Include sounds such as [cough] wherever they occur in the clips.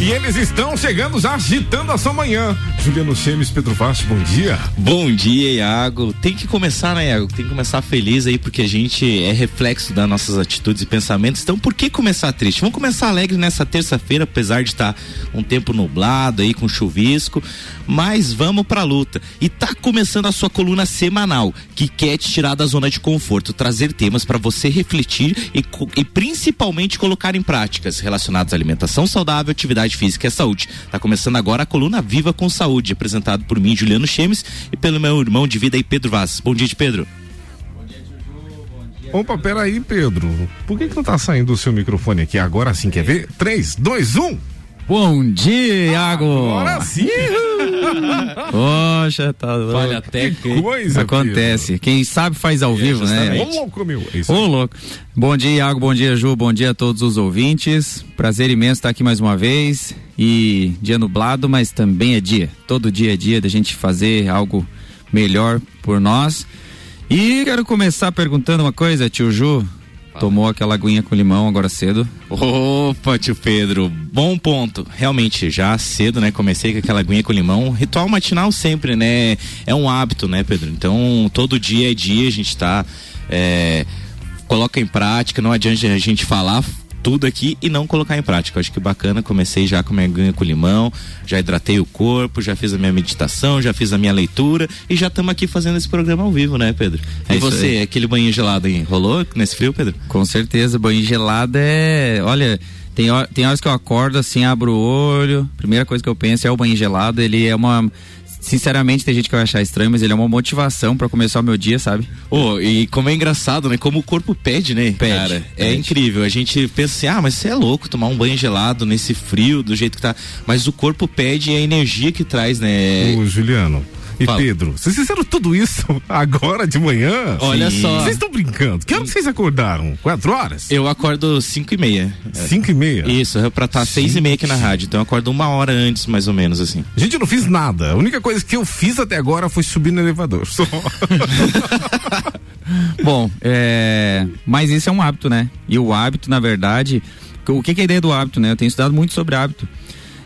E eles estão chegando já agitando a sua manhã. Juliano Chemes, Pedro Vasco, bom dia. Bom dia, Iago. Tem que começar, né, Iago? Tem que começar feliz aí, porque a gente é reflexo das nossas atitudes e pensamentos. Então, por que começar triste? Vamos começar alegre nessa terça-feira, apesar de estar um tempo nublado aí, com chuvisco. Mas vamos pra luta. E tá começando a sua coluna semanal, que quer te tirar da zona de conforto, trazer temas para você refletir e, e principalmente colocar em práticas relacionadas à alimentação saudável, atividade física e saúde. Tá começando agora a coluna Viva com Saúde apresentado por mim, Juliano Chemes, e pelo meu irmão de vida aí, Pedro Vaz. Bom dia, Pedro. Bom dia, Juju. Opa, peraí, Pedro. Por que, que não tá saindo o seu microfone aqui agora sim? Quer ver? 3, 2, 1. Bom dia, Iago! Agora sim! Poxa, tá Falha técnica. Coisa, Acontece. Pedro. Quem sabe faz ao é, vivo, né? Ô louco, meu. É Ô louco. Bom dia, Iago. Bom dia, Ju. Bom dia a todos os ouvintes. Prazer imenso estar aqui mais uma vez. E dia nublado, mas também é dia. Todo dia é dia da gente fazer algo melhor por nós. E quero começar perguntando uma coisa, tio Ju. Tomou aquela aguinha com limão agora cedo. Opa, tio Pedro, bom ponto. Realmente, já cedo, né? Comecei com aquela aguinha com limão. Ritual matinal sempre, né? É um hábito, né, Pedro? Então, todo dia é dia, a gente tá. É, coloca em prática, não adianta a gente falar, tudo aqui e não colocar em prática. Eu acho que bacana, comecei já com minha ganha com limão, já hidratei o corpo, já fiz a minha meditação, já fiz a minha leitura e já estamos aqui fazendo esse programa ao vivo, né, Pedro? É e você, aí. aquele banho gelado aí, rolou nesse frio, Pedro? Com certeza, banho gelado é, olha, tem, tem horas que eu acordo assim, abro o olho, primeira coisa que eu penso é o banho gelado, ele é uma sinceramente, tem gente que vai achar estranho, mas ele é uma motivação para começar o meu dia, sabe? Oh, e como é engraçado, né? Como o corpo pede, né? Pede, cara, pede. é incrível. A gente pensa assim, ah, mas você é louco tomar um banho gelado nesse frio, do jeito que tá. Mas o corpo pede a energia que traz, né? Ô, Juliano, e Fala. Pedro, vocês fizeram tudo isso [laughs] agora de manhã? Olha Sim. só. Vocês estão brincando? Que hora vocês acordaram? Quatro horas? Eu acordo cinco e meia. Cinco e meia? Isso, é pra estar tá seis e meia aqui na rádio. Então eu acordo uma hora antes, mais ou menos, assim. Gente, eu não fiz nada. A única coisa que eu fiz até agora foi subir no elevador. Só. [laughs] Bom, é... mas isso é um hábito, né? E o hábito, na verdade, o que, que é a ideia do hábito, né? Eu tenho estudado muito sobre hábito.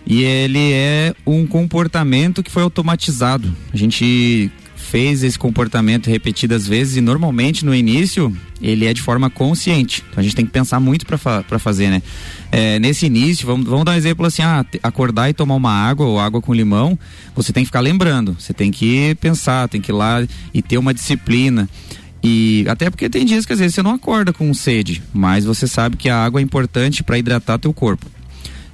E ele é um comportamento que foi automatizado. A gente fez esse comportamento repetidas vezes e normalmente no início ele é de forma consciente. Então a gente tem que pensar muito para fa fazer, né? É, nesse início, vamos, vamos dar um exemplo assim: ah, acordar e tomar uma água ou água com limão, você tem que ficar lembrando, você tem que pensar, tem que ir lá e ter uma disciplina. E até porque tem dias que às vezes você não acorda com sede, mas você sabe que a água é importante para hidratar teu corpo.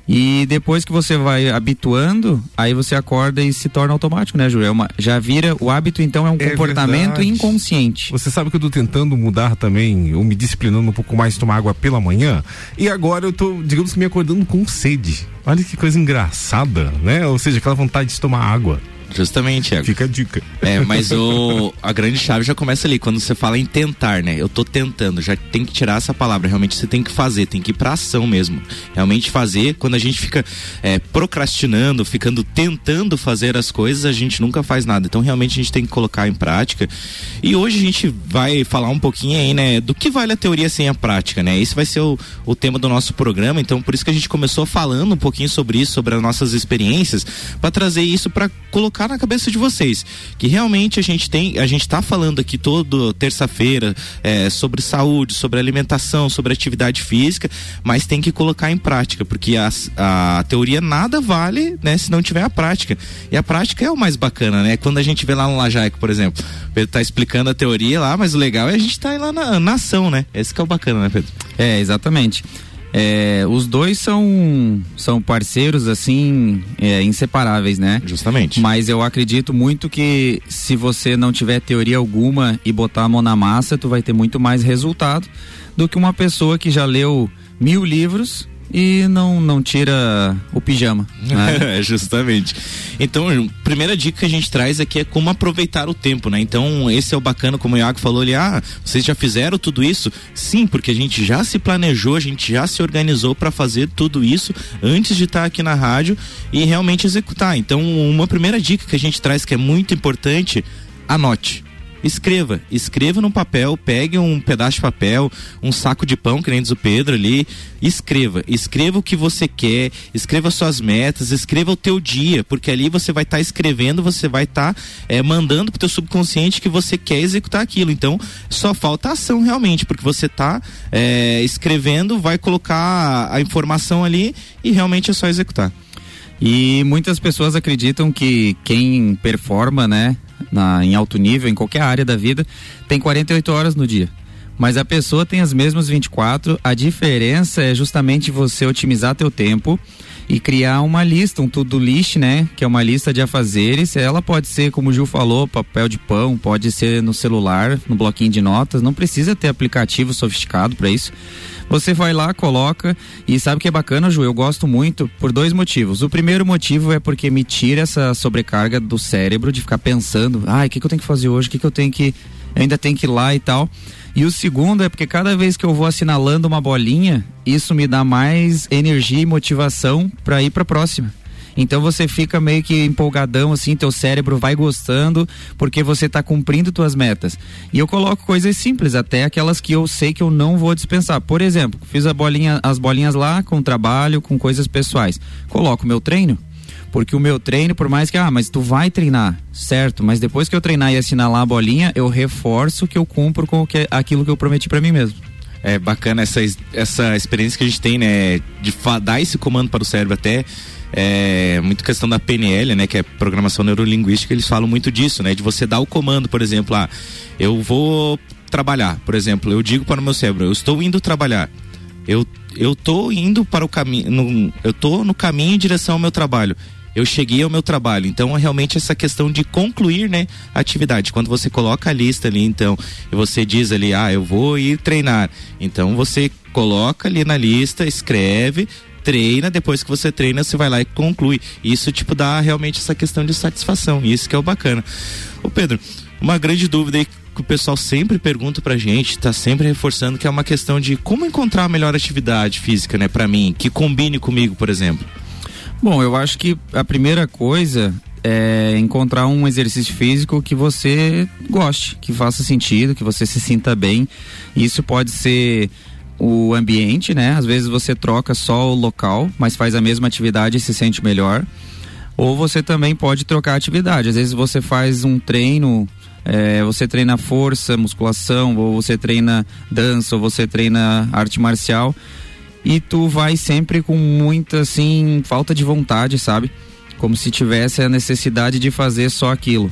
E depois que você vai habituando, aí você acorda e se torna automático, né, Júlio? É uma, já vira, o hábito então é um é comportamento verdade. inconsciente. Você sabe que eu tô tentando mudar também, ou me disciplinando um pouco mais, tomar água pela manhã, e agora eu tô, digamos que me acordando com sede. Olha que coisa engraçada, né? Ou seja, aquela vontade de tomar água. Justamente, Thiago. Fica a dica. É, mas o, a grande chave já começa ali, quando você fala em tentar, né? Eu tô tentando, já tem que tirar essa palavra. Realmente você tem que fazer, tem que ir pra ação mesmo. Realmente fazer, quando a gente fica é, procrastinando, ficando tentando fazer as coisas, a gente nunca faz nada. Então realmente a gente tem que colocar em prática. E hoje a gente vai falar um pouquinho aí, né, do que vale a teoria sem a prática, né? Esse vai ser o, o tema do nosso programa, então por isso que a gente começou falando um pouquinho sobre isso, sobre as nossas experiências, para trazer isso para colocar colocar na cabeça de vocês que realmente a gente tem, a gente está falando aqui todo terça-feira é, sobre saúde, sobre alimentação, sobre atividade física, mas tem que colocar em prática, porque a, a teoria nada vale, né, se não tiver a prática. E a prática é o mais bacana, né? Quando a gente vê lá no Lajaico, por exemplo, Pedro tá explicando a teoria lá, mas o legal é a gente estar tá lá na, na ação, né? Esse que é o bacana, né, Pedro? É, exatamente. É, os dois são, são parceiros, assim, é, inseparáveis, né? Justamente. Mas eu acredito muito que se você não tiver teoria alguma e botar a mão na massa, tu vai ter muito mais resultado do que uma pessoa que já leu mil livros e não, não tira o pijama. Né? [laughs] É, justamente. Então, primeira dica que a gente traz aqui é como aproveitar o tempo, né? Então, esse é o bacana, como o Iago falou ali, ah, vocês já fizeram tudo isso? Sim, porque a gente já se planejou, a gente já se organizou para fazer tudo isso antes de estar tá aqui na rádio e realmente executar. Então, uma primeira dica que a gente traz que é muito importante, anote escreva. Escreva no papel, pegue um pedaço de papel, um saco de pão, que nem diz o Pedro ali. Escreva. Escreva o que você quer, escreva suas metas, escreva o teu dia, porque ali você vai estar tá escrevendo, você vai estar tá, é, mandando pro teu subconsciente que você quer executar aquilo. Então, só falta ação realmente, porque você está é, escrevendo, vai colocar a informação ali e realmente é só executar. E muitas pessoas acreditam que quem performa, né, na, em alto nível, em qualquer área da vida, tem 48 horas no dia. Mas a pessoa tem as mesmas 24, a diferença é justamente você otimizar teu tempo e criar uma lista, um to-do list, né? Que é uma lista de afazeres. Ela pode ser, como o Gil falou, papel de pão, pode ser no celular, no bloquinho de notas. Não precisa ter aplicativo sofisticado para isso. Você vai lá, coloca e sabe que é bacana, Ju? Eu gosto muito por dois motivos. O primeiro motivo é porque me tira essa sobrecarga do cérebro de ficar pensando, ai, o que, que eu tenho que fazer hoje? O que, que eu tenho que. Eu ainda tenho que ir lá e tal. E o segundo é porque cada vez que eu vou assinalando uma bolinha, isso me dá mais energia e motivação para ir para a próxima. Então você fica meio que empolgadão assim, teu cérebro vai gostando porque você está cumprindo tuas metas. E eu coloco coisas simples, até aquelas que eu sei que eu não vou dispensar. Por exemplo, fiz a bolinha, as bolinhas lá com trabalho, com coisas pessoais. Coloco meu treino. Porque o meu treino, por mais que, ah, mas tu vai treinar, certo? Mas depois que eu treinar e assinalar a bolinha, eu reforço que eu cumpro com que, aquilo que eu prometi para mim mesmo. É bacana essa, essa experiência que a gente tem, né? De dar esse comando para o cérebro até é, muito questão da PNL, né, que é programação neurolinguística, eles falam muito disso, né, de você dar o comando, por exemplo, ah, eu vou trabalhar, por exemplo, eu digo para o meu cérebro, eu estou indo trabalhar. Eu eu tô indo para o caminho, eu tô no caminho em direção ao meu trabalho eu cheguei ao meu trabalho. Então, é realmente essa questão de concluir, né, a atividade. Quando você coloca a lista ali, então, e você diz ali, ah, eu vou ir treinar. Então, você coloca ali na lista, escreve, treina, depois que você treina, você vai lá e conclui. Isso, tipo, dá realmente essa questão de satisfação. Isso que é o bacana. Ô, Pedro, uma grande dúvida aí que o pessoal sempre pergunta pra gente, tá sempre reforçando, que é uma questão de como encontrar a melhor atividade física, né, pra mim, que combine comigo, por exemplo. Bom, eu acho que a primeira coisa é encontrar um exercício físico que você goste, que faça sentido, que você se sinta bem. Isso pode ser o ambiente, né? Às vezes você troca só o local, mas faz a mesma atividade e se sente melhor. Ou você também pode trocar atividade. Às vezes você faz um treino, é, você treina força, musculação, ou você treina dança, ou você treina arte marcial. E tu vai sempre com muita, assim, falta de vontade, sabe? Como se tivesse a necessidade de fazer só aquilo.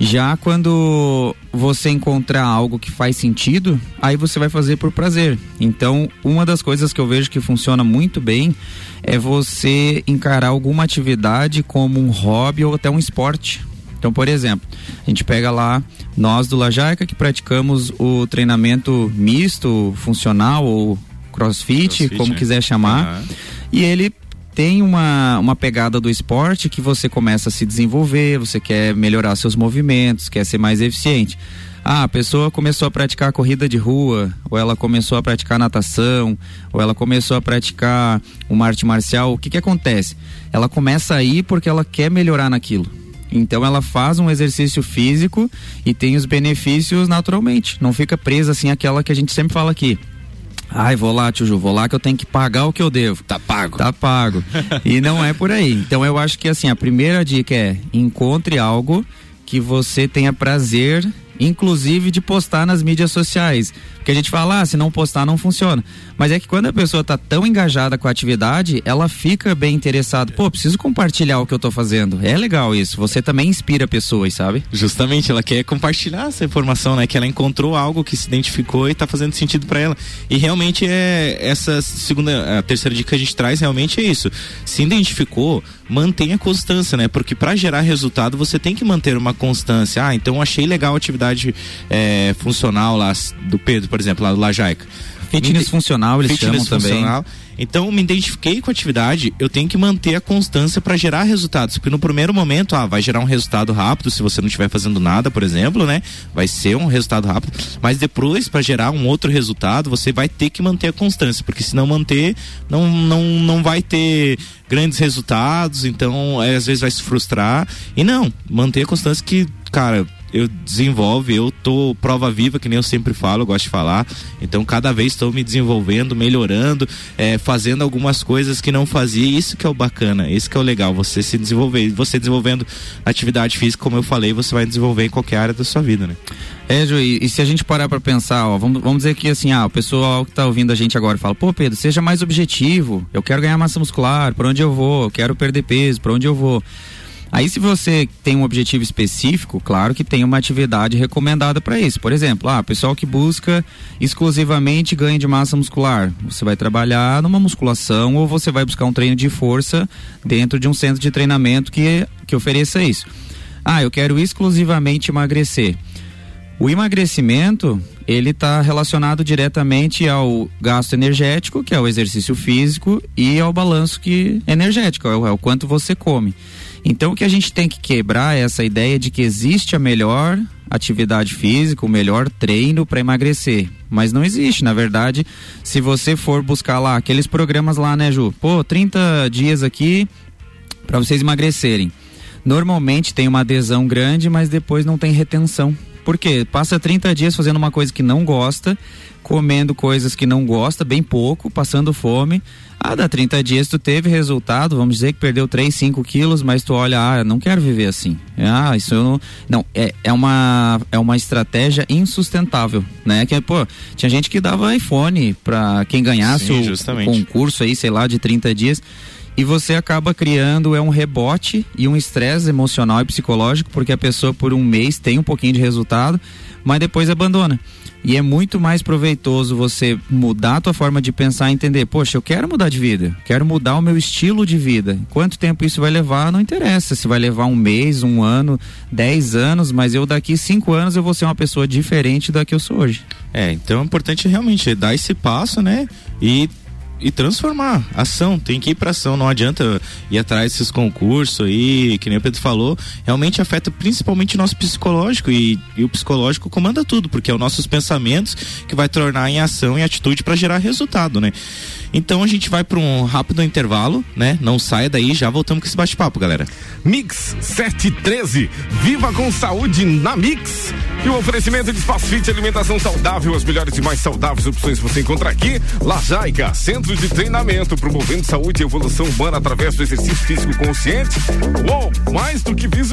Já quando você encontrar algo que faz sentido, aí você vai fazer por prazer. Então, uma das coisas que eu vejo que funciona muito bem é você encarar alguma atividade como um hobby ou até um esporte. Então, por exemplo, a gente pega lá nós do Lajaica que praticamos o treinamento misto, funcional ou crossfit, crossfit como né? quiser chamar. Uhum. E ele tem uma, uma pegada do esporte que você começa a se desenvolver, você quer melhorar seus movimentos, quer ser mais eficiente. Ah, a pessoa começou a praticar corrida de rua, ou ela começou a praticar natação, ou ela começou a praticar uma arte marcial. O que que acontece? Ela começa a ir porque ela quer melhorar naquilo. Então ela faz um exercício físico e tem os benefícios naturalmente. Não fica presa assim aquela que a gente sempre fala aqui. Ai, vou lá, tio Ju, vou lá que eu tenho que pagar o que eu devo. Tá pago. Tá pago. e não é por aí. Então eu acho que assim, a primeira dica é encontre algo que você tenha prazer inclusive de postar nas mídias sociais. Porque a gente fala, ah, se não postar não funciona. Mas é que quando a pessoa tá tão engajada com a atividade, ela fica bem interessada. Pô, preciso compartilhar o que eu tô fazendo. É legal isso. Você também inspira pessoas, sabe? Justamente, ela quer compartilhar essa informação, né? Que ela encontrou algo que se identificou e tá fazendo sentido para ela. E realmente é essa segunda, a terceira dica que a gente traz realmente é isso. Se identificou, mantenha constância, né? Porque para gerar resultado você tem que manter uma constância. Ah, então achei legal a atividade é, funcional lá do Pedro, por exemplo, lá do Lajaica Fitness funcional, eles Fitness chamam funcional. também. Então, me identifiquei com a atividade, eu tenho que manter a constância para gerar resultados. Porque no primeiro momento, ah, vai gerar um resultado rápido se você não estiver fazendo nada, por exemplo, né? Vai ser um resultado rápido. Mas depois, para gerar um outro resultado, você vai ter que manter a constância. Porque se não manter, não, não, não vai ter grandes resultados. Então, é, às vezes vai se frustrar. E não, manter a constância que, cara, eu desenvolve, eu tô prova viva, que nem eu sempre falo, eu gosto de falar. Então, cada vez estou me desenvolvendo, melhorando, é, fazendo algumas coisas que não fazia. Isso que é o bacana, isso que é o legal, você se desenvolver. Você desenvolvendo atividade física, como eu falei, você vai desenvolver em qualquer área da sua vida, né? É, Ju, e, e se a gente parar para pensar, ó, vamos, vamos dizer que assim, ah, o pessoal que tá ouvindo a gente agora fala, pô, Pedro, seja mais objetivo, eu quero ganhar massa muscular, por onde eu vou, eu quero perder peso, por onde eu vou. Aí, se você tem um objetivo específico, claro que tem uma atividade recomendada para isso. Por exemplo, ah, pessoal que busca exclusivamente ganho de massa muscular, você vai trabalhar numa musculação ou você vai buscar um treino de força dentro de um centro de treinamento que, que ofereça isso. Ah, eu quero exclusivamente emagrecer. O emagrecimento, ele está relacionado diretamente ao gasto energético, que é o exercício físico, e ao balanço que energético, é o, é o quanto você come. Então o que a gente tem que quebrar é essa ideia de que existe a melhor atividade física, o melhor treino para emagrecer. Mas não existe, na verdade, se você for buscar lá aqueles programas lá, né, Ju? Pô, 30 dias aqui para vocês emagrecerem. Normalmente tem uma adesão grande, mas depois não tem retenção. Por quê? Passa 30 dias fazendo uma coisa que não gosta, comendo coisas que não gosta, bem pouco, passando fome ah, dá 30 dias tu teve resultado, vamos dizer que perdeu 3, 5 quilos, mas tu olha, ah, não quero viver assim. Ah, isso eu não. Não, é, é, uma, é uma estratégia insustentável, né? Que, pô, tinha gente que dava iPhone para quem ganhasse Sim, o, o concurso aí, sei lá, de 30 dias e você acaba criando é um rebote e um estresse emocional e psicológico porque a pessoa por um mês tem um pouquinho de resultado, mas depois abandona. E é muito mais proveitoso você mudar a tua forma de pensar e entender, poxa, eu quero mudar de vida, quero mudar o meu estilo de vida. Quanto tempo isso vai levar, não interessa. Se vai levar um mês, um ano, dez anos, mas eu daqui cinco anos eu vou ser uma pessoa diferente da que eu sou hoje. É, então é importante realmente dar esse passo, né? E e transformar. Ação, tem que ir para ação. Não adianta ir atrás desses concursos aí, que nem o Pedro falou. Realmente afeta principalmente o nosso psicológico e, e o psicológico comanda tudo, porque é os nossos pensamentos que vai tornar em ação e atitude para gerar resultado, né? Então a gente vai para um rápido intervalo, né? Não saia daí, já voltamos com esse bate-papo, galera. Mix 713, viva com saúde na Mix. E o oferecimento de espaço fit alimentação saudável, as melhores e mais saudáveis opções você encontra aqui. Lajaica, centro de treinamento, promovendo saúde e evolução humana através do exercício físico consciente. Uou,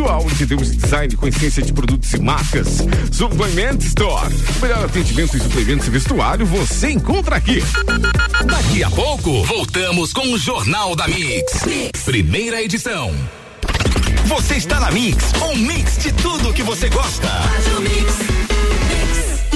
que visual, entendemos design com essência de produtos e marcas. Suplement Store, o melhor atendimento em suplementos e vestuário você encontra aqui. Daqui a pouco, voltamos com o Jornal da mix. mix. Primeira edição. Você está na Mix, um mix de tudo que você gosta.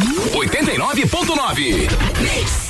89.9.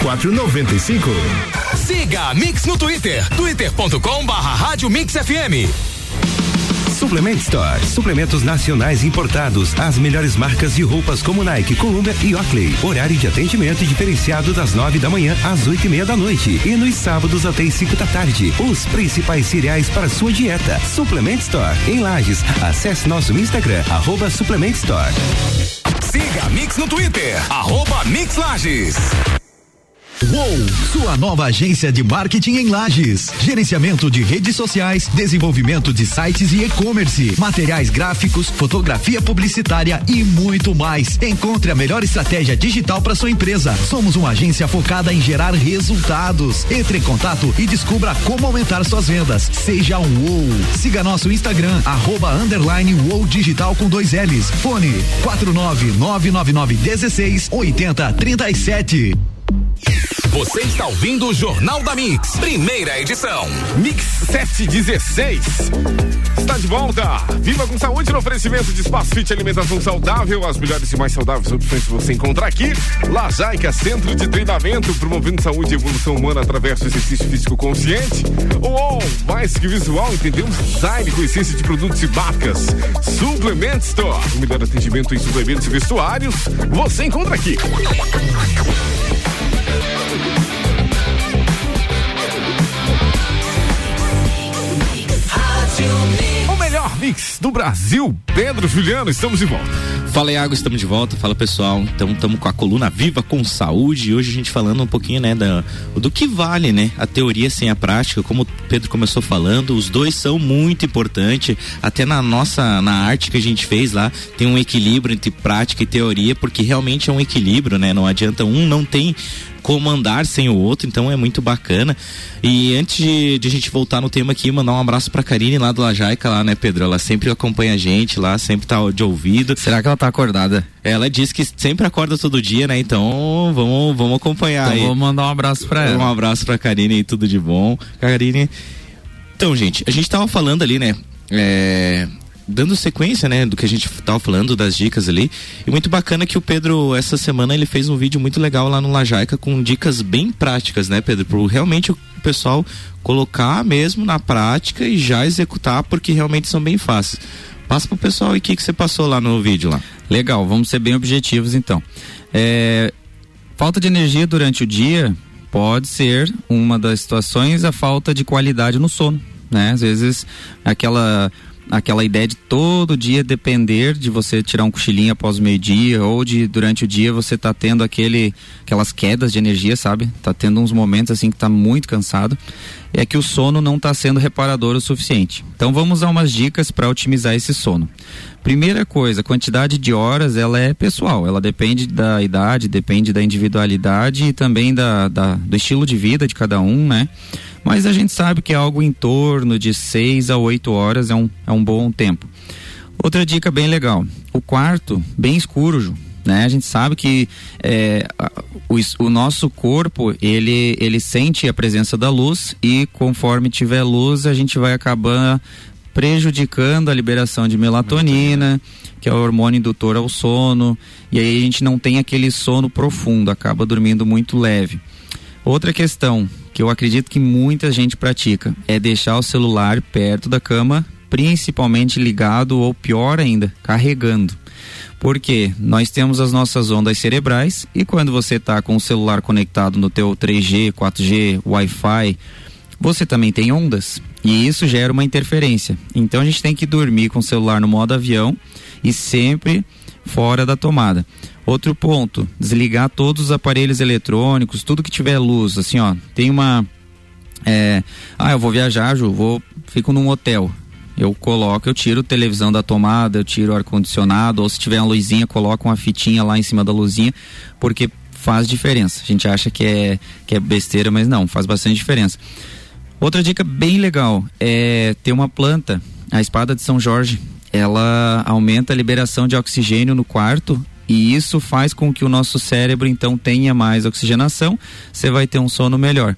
95. Siga a Mix no Twitter, twitter.com barra Rádio Mix FM. Suplement Store. Suplementos nacionais importados. As melhores marcas de roupas como Nike, Columbia e Oakley. Horário de atendimento diferenciado das nove da manhã às oito e meia da noite. E nos sábados até as cinco da tarde. Os principais cereais para sua dieta. Suplement Store. Em Lages. Acesse nosso Instagram, arroba Suplement Store. Siga a Mix no Twitter, arroba Mix Lages. Uou, sua nova agência de marketing em Lages. Gerenciamento de redes sociais, desenvolvimento de sites e e-commerce, materiais gráficos, fotografia publicitária e muito mais. Encontre a melhor estratégia digital para sua empresa. Somos uma agência focada em gerar resultados. Entre em contato e descubra como aumentar suas vendas. Seja um Uou. Siga nosso Instagram, arroba underline Digital com dois L's. Fone 4999916 8037. Você está ouvindo o Jornal da Mix, primeira edição. Mix 716. Está de volta. Viva com saúde no oferecimento de Espaço Fit Alimentação Saudável. As melhores e mais saudáveis opções você encontra aqui. Lajaica, centro de treinamento, promovendo saúde e evolução humana através do exercício físico consciente. Uou, mais que visual, entendemos design com essência de produtos e marcas. Suplement Store, o melhor atendimento em suplementos e vestuários. Você encontra aqui. O melhor mix do Brasil, Pedro Juliano, estamos de volta. Fala Iago, estamos de volta. Fala pessoal. Então estamos com a coluna viva com saúde. E hoje a gente falando um pouquinho, né, da, do que vale, né? A teoria sem a prática. Como o Pedro começou falando, os dois são muito importantes. Até na nossa, na arte que a gente fez lá, tem um equilíbrio entre prática e teoria, porque realmente é um equilíbrio, né? Não adianta um não tem como andar sem o outro, então é muito bacana. E antes de, de, a gente voltar no tema aqui, mandar um abraço pra Karine lá do Lajaica, lá, né, Pedro? Ela sempre acompanha a gente lá, sempre tá de ouvido. Será que ela tá acordada? Ela diz que sempre acorda todo dia, né? Então vamos, vamos acompanhar então aí. Vou mandar um abraço pra ela. Um abraço pra Karine e tudo de bom. Karine. Então, gente, a gente tava falando ali, né? É, dando sequência, né, do que a gente tava falando, das dicas ali. E muito bacana que o Pedro, essa semana, ele fez um vídeo muito legal lá no Lajaica com dicas bem práticas, né, Pedro? Pro realmente o pessoal colocar mesmo na prática e já executar, porque realmente são bem fáceis. Passa pro pessoal e o que, que você passou lá no vídeo lá. Legal, vamos ser bem objetivos então. É, falta de energia durante o dia pode ser uma das situações a falta de qualidade no sono, né? Às vezes aquela aquela ideia de todo dia depender de você tirar um cochilinho após o meio-dia ou de durante o dia você tá tendo aquele aquelas quedas de energia, sabe? Tá tendo uns momentos assim que tá muito cansado. É que o sono não está sendo reparador o suficiente. Então vamos dar umas dicas para otimizar esse sono. Primeira coisa, a quantidade de horas ela é pessoal, ela depende da idade, depende da individualidade e também da, da do estilo de vida de cada um, né? Mas a gente sabe que é algo em torno de 6 a 8 horas é um, é um bom tempo. Outra dica bem legal: o quarto, bem escuro, né? A gente sabe que é, o, o, nosso corpo ele, ele sente a presença da luz e conforme tiver luz a gente vai acabar prejudicando a liberação de melatonina, que é o hormônio indutor ao sono, e aí a gente não tem aquele sono profundo, acaba dormindo muito leve. Outra questão, que eu acredito que muita gente pratica é deixar o celular perto da cama, principalmente ligado ou pior ainda, carregando. Porque nós temos as nossas ondas cerebrais e quando você está com o celular conectado no teu 3G, 4G, Wi-Fi, você também tem ondas e isso gera uma interferência. Então a gente tem que dormir com o celular no modo avião e sempre fora da tomada. Outro ponto, desligar todos os aparelhos eletrônicos, tudo que tiver luz, assim, ó, tem uma é, ah, eu vou viajar, Ju, vou fico num hotel. Eu coloco, eu tiro televisão da tomada, eu tiro ar condicionado, ou se tiver uma luzinha, coloco uma fitinha lá em cima da luzinha, porque faz diferença. A gente acha que é que é besteira, mas não, faz bastante diferença. Outra dica bem legal é ter uma planta, a espada de São Jorge. Ela aumenta a liberação de oxigênio no quarto e isso faz com que o nosso cérebro então tenha mais oxigenação, você vai ter um sono melhor.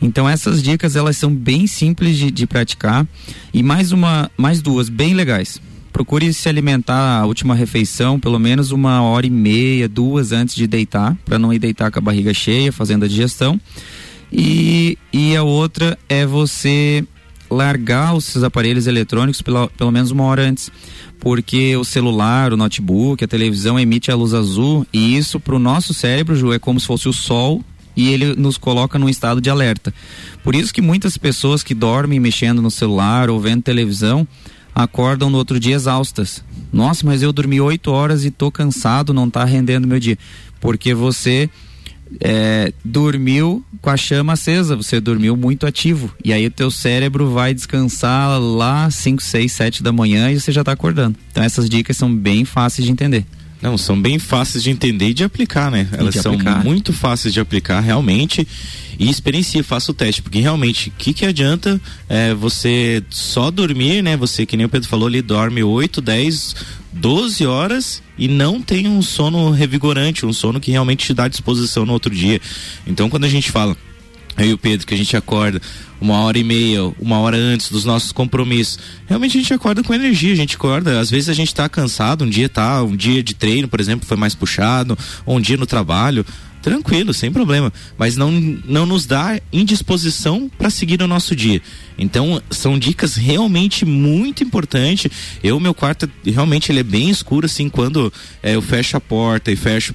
Então essas dicas elas são bem simples de, de praticar e mais uma, mais duas bem legais. Procure se alimentar a última refeição pelo menos uma hora e meia, duas antes de deitar, para não ir deitar com a barriga cheia, fazendo a digestão. E, e a outra é você largar os aparelhos eletrônicos pela, pelo menos uma hora antes porque o celular, o notebook, a televisão emite a luz azul e isso para o nosso cérebro, Ju, é como se fosse o sol e ele nos coloca num estado de alerta. Por isso que muitas pessoas que dormem mexendo no celular ou vendo televisão acordam no outro dia exaustas. Nossa, mas eu dormi oito horas e tô cansado, não tá rendendo meu dia. Porque você é, dormiu com a chama acesa, você dormiu muito ativo. E aí o teu cérebro vai descansar lá 5, 6, 7 da manhã e você já está acordando. Então essas dicas são bem fáceis de entender. Não, são bem fáceis de entender e de aplicar, né? Elas são aplicar. muito fáceis de aplicar realmente e experiencia, faça o teste, porque realmente, o que, que adianta é, você só dormir, né? Você, que nem o Pedro falou, ele dorme 8, 10, 12 horas e não tem um sono revigorante, um sono que realmente te dá disposição no outro dia. Então, quando a gente fala eu e o Pedro, que a gente acorda uma hora e meia, uma hora antes dos nossos compromissos. Realmente a gente acorda com energia, a gente acorda, às vezes a gente está cansado, um dia tá, um dia de treino, por exemplo, foi mais puxado, ou um dia no trabalho, tranquilo, sem problema, mas não, não nos dá indisposição para seguir o nosso dia. Então, são dicas realmente muito importantes. Eu, meu quarto, realmente ele é bem escuro, assim, quando é, eu fecho a porta e fecho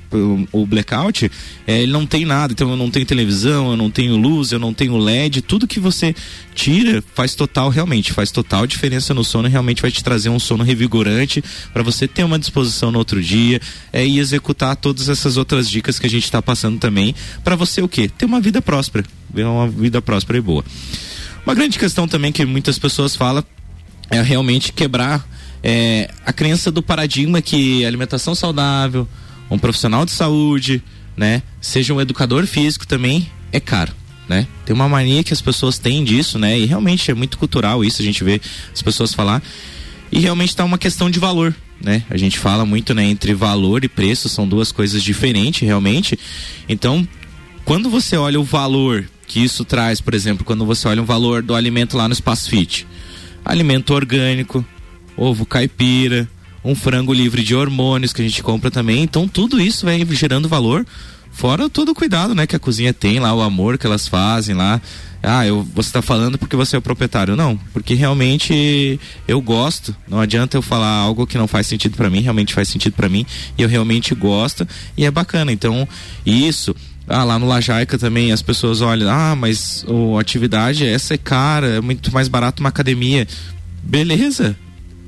o, blackout, é, ele não tem nada. Então, eu não tenho televisão, eu não tenho luz, eu não tenho LED. Tudo que você tira faz total, realmente, faz total diferença no sono. Realmente vai te trazer um sono revigorante para você ter uma disposição no outro dia é, e executar todas essas outras dicas que a gente está passando também. para você o quê? Ter uma vida próspera. Uma vida próspera e boa. Uma grande questão também que muitas pessoas falam é realmente quebrar é, a crença do paradigma que alimentação saudável, um profissional de saúde, né, seja um educador físico também é caro. Né? Tem uma mania que as pessoas têm disso, né? E realmente é muito cultural isso, a gente vê as pessoas falar. E realmente está uma questão de valor, né? A gente fala muito, né, entre valor e preço, são duas coisas diferentes, realmente. Então, quando você olha o valor que isso traz, por exemplo, quando você olha um valor do alimento lá no Espaço Fit. Alimento orgânico, ovo caipira, um frango livre de hormônios que a gente compra também. Então tudo isso vai gerando valor, fora todo o cuidado, né, que a cozinha tem lá, o amor que elas fazem lá. Ah, eu, você está falando porque você é o proprietário. Não, porque realmente eu gosto. Não adianta eu falar algo que não faz sentido para mim, realmente faz sentido para mim e eu realmente gosto e é bacana. Então, isso ah, lá no Lajaica também as pessoas olham, ah, mas a atividade essa é cara, é muito mais barato uma academia. Beleza,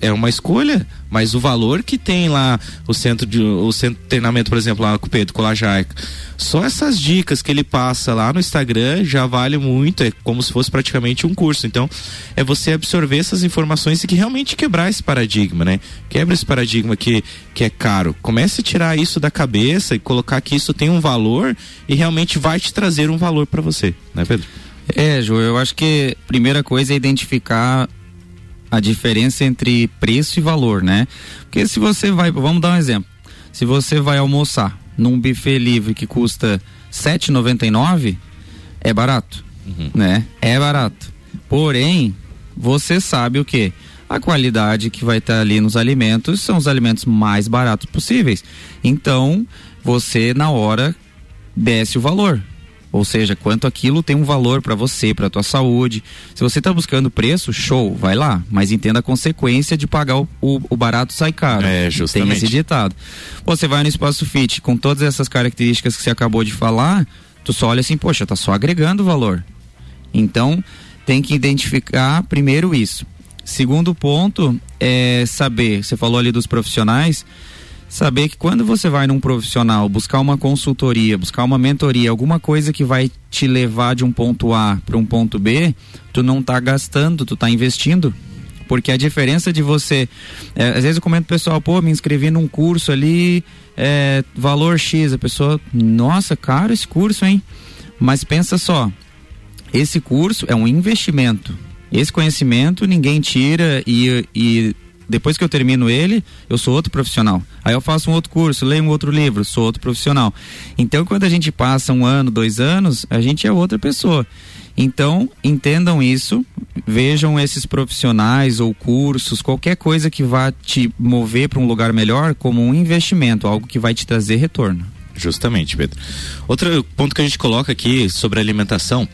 é uma escolha, mas o valor que tem lá o centro de o centro de treinamento, por exemplo, lá com o Pedro Colajaica, só essas dicas que ele passa lá no Instagram já vale muito, é como se fosse praticamente um curso. Então, é você absorver essas informações e que realmente quebrar esse paradigma, né? Quebra esse paradigma que que é caro. Comece a tirar isso da cabeça e colocar que isso tem um valor e realmente vai te trazer um valor para você, né, Pedro? É, Ju, eu acho que a primeira coisa é identificar a diferença entre preço e valor, né? Porque se você vai, vamos dar um exemplo. Se você vai almoçar num buffet livre que custa 7,99, é barato, uhum. né? É barato. Porém, você sabe o que? A qualidade que vai estar ali nos alimentos são os alimentos mais baratos possíveis. Então, você na hora desce o valor. Ou seja, quanto aquilo tem um valor para você, para tua saúde. Se você está buscando preço, show, vai lá. Mas entenda a consequência de pagar o, o, o barato sai caro. É, justamente. Tem esse ditado. Você vai no espaço fit com todas essas características que você acabou de falar, tu só olha assim, poxa, tá só agregando valor. Então, tem que identificar primeiro isso. Segundo ponto é saber, você falou ali dos profissionais, saber que quando você vai num profissional buscar uma consultoria, buscar uma mentoria, alguma coisa que vai te levar de um ponto A para um ponto B, tu não está gastando, tu está investindo. Porque a diferença de você. É, às vezes eu comento pessoal, pô, me inscrevi num curso ali, é, valor X. A pessoa, nossa, caro esse curso, hein? Mas pensa só, esse curso é um investimento. Esse conhecimento ninguém tira e, e depois que eu termino ele, eu sou outro profissional. Aí eu faço um outro curso, leio um outro livro, sou outro profissional. Então, quando a gente passa um ano, dois anos, a gente é outra pessoa. Então, entendam isso, vejam esses profissionais ou cursos, qualquer coisa que vá te mover para um lugar melhor como um investimento, algo que vai te trazer retorno. Justamente, Pedro. Outro ponto que a gente coloca aqui sobre alimentação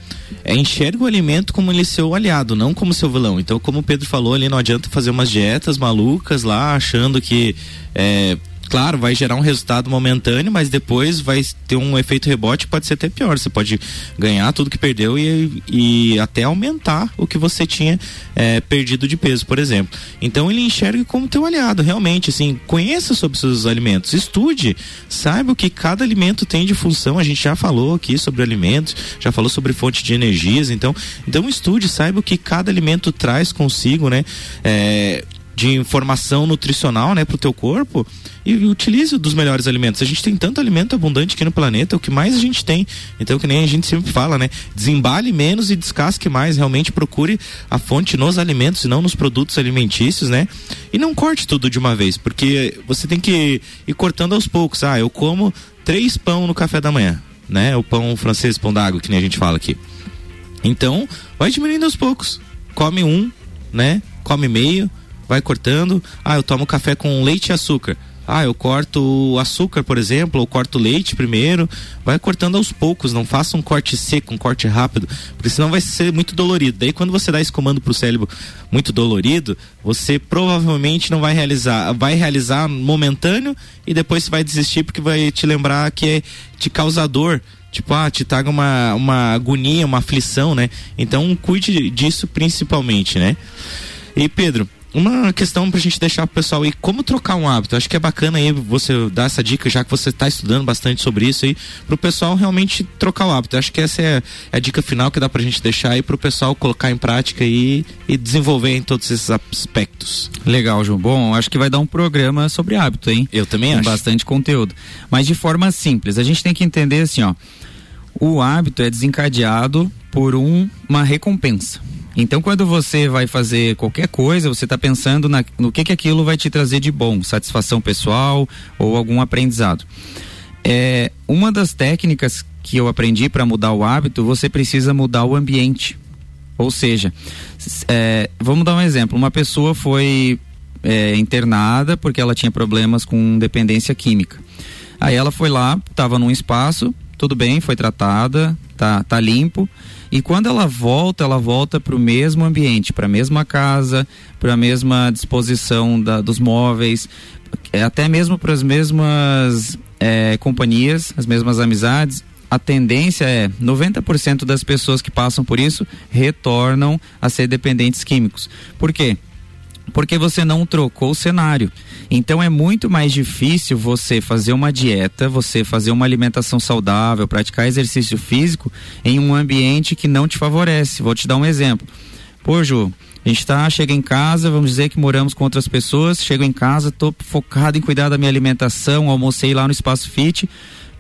é enxerga o alimento como ele seu aliado, não como seu vilão. Então, como o Pedro falou ali, não adianta fazer umas dietas malucas lá, achando que é, claro, vai gerar um resultado momentâneo, mas depois vai ter um efeito rebote pode ser até pior. Você pode ganhar tudo que perdeu e, e até aumentar o que você tinha é, perdido de peso, por exemplo. Então ele enxerga como teu aliado, realmente, assim, conheça sobre seus alimentos, estude, saiba o que cada alimento tem de função. A gente já falou aqui sobre alimentos, já falou sobre fonte de energias, então, então estude, saiba o que cada alimento traz consigo, né? É, de informação nutricional, né, pro teu corpo e utilize dos melhores alimentos. A gente tem tanto alimento abundante aqui no planeta, o que mais a gente tem. Então, que nem a gente sempre fala, né? Desembale menos e descasque mais. Realmente procure a fonte nos alimentos e não nos produtos alimentícios, né? E não corte tudo de uma vez, porque você tem que ir cortando aos poucos. Ah, eu como três pão no café da manhã, né? O pão francês, pão d'água, que nem a gente fala aqui. Então, vai diminuindo aos poucos. Come um, né? Come meio, vai cortando. Ah, eu tomo café com leite e açúcar. Ah, eu corto o açúcar, por exemplo, ou corto leite primeiro. Vai cortando aos poucos, não faça um corte seco, um corte rápido, porque senão vai ser muito dolorido. Daí quando você dá esse comando pro cérebro muito dolorido, você provavelmente não vai realizar, vai realizar momentâneo e depois você vai desistir porque vai te lembrar que é te causa dor tipo, ah, te traga uma, uma agonia, uma aflição, né? Então cuide disso principalmente, né? E Pedro, uma questão pra gente deixar pro pessoal aí, como trocar um hábito? Acho que é bacana aí você dar essa dica, já que você está estudando bastante sobre isso aí, pro pessoal realmente trocar o hábito. Acho que essa é, a dica final que dá pra gente deixar aí pro pessoal colocar em prática e, e desenvolver em todos esses aspectos. Legal, João. Bom, acho que vai dar um programa sobre hábito, hein? Eu também Com acho. bastante conteúdo. Mas de forma simples. A gente tem que entender assim, ó. O hábito é desencadeado por um, uma recompensa. Então, quando você vai fazer qualquer coisa, você está pensando na, no que, que aquilo vai te trazer de bom, satisfação pessoal ou algum aprendizado. É, uma das técnicas que eu aprendi para mudar o hábito, você precisa mudar o ambiente. Ou seja, é, vamos dar um exemplo: uma pessoa foi é, internada porque ela tinha problemas com dependência química. Aí ela foi lá, estava num espaço, tudo bem, foi tratada, tá, tá limpo. E quando ela volta, ela volta para o mesmo ambiente, para a mesma casa, para a mesma disposição da, dos móveis, é, até mesmo para as mesmas é, companhias, as mesmas amizades. A tendência é 90% das pessoas que passam por isso retornam a ser dependentes químicos. Por quê? Porque você não trocou o cenário. Então é muito mais difícil você fazer uma dieta, você fazer uma alimentação saudável, praticar exercício físico em um ambiente que não te favorece. Vou te dar um exemplo. Pô, Ju, a gente tá, chega em casa, vamos dizer que moramos com outras pessoas, chego em casa, tô focado em cuidar da minha alimentação, almocei lá no Espaço Fit,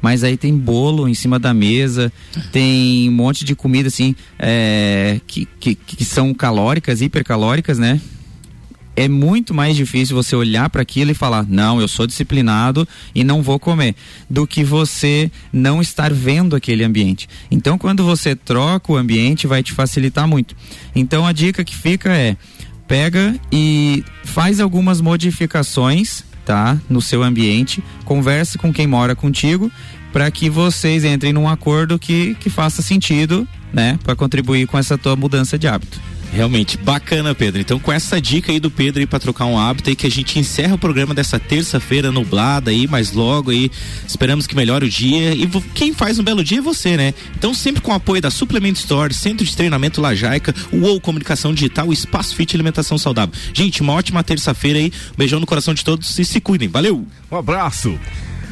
mas aí tem bolo em cima da mesa, tem um monte de comida assim, é, que, que, que são calóricas, hipercalóricas, né? É muito mais difícil você olhar para aquilo e falar: não, eu sou disciplinado e não vou comer, do que você não estar vendo aquele ambiente. Então, quando você troca o ambiente, vai te facilitar muito. Então, a dica que fica é: pega e faz algumas modificações, tá, no seu ambiente, converse com quem mora contigo para que vocês entrem num acordo que, que faça sentido, né, para contribuir com essa tua mudança de hábito. Realmente bacana, Pedro. Então, com essa dica aí do Pedro aí para trocar um hábito aí que a gente encerra o programa dessa terça-feira nublada aí, mas logo aí esperamos que melhore o dia e quem faz um belo dia é você, né? Então, sempre com o apoio da Suplement Store, Centro de Treinamento Lajaica, UOL Comunicação Digital, Espaço Fit Alimentação Saudável. Gente, uma ótima terça-feira aí. Um beijão no coração de todos e se cuidem. Valeu. Um abraço.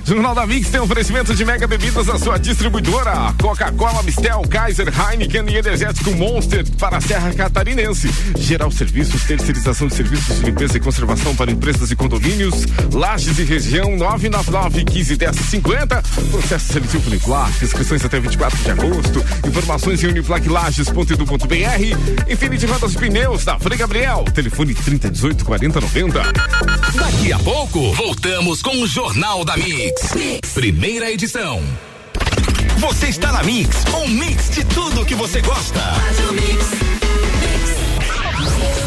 Jornal da Mix tem oferecimento de mega bebidas a sua distribuidora. Coca-Cola, Mistel, Kaiser, Heineken e Energético Monster para a Serra Catarinense. Geral Serviços, terceirização de serviços de limpeza e conservação para empresas e condomínios. Lages e região 999 15 10 50. Processo seletivo Uniplac. Inscrições até 24 de agosto. Informações em uniplaclages.edu.br. Infinity Rodas e Pneus da Frei Gabriel. Telefone 3018 4090. Daqui a pouco, voltamos com o Jornal da Mix. Mix. Primeira edição. Você está na Mix, um mix de tudo que você gosta.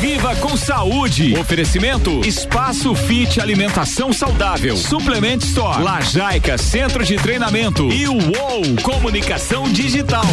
Viva com saúde. Oferecimento Espaço Fit Alimentação Saudável. Suplement Store. Lajaica Centro de Treinamento. E o UOL Comunicação Digital.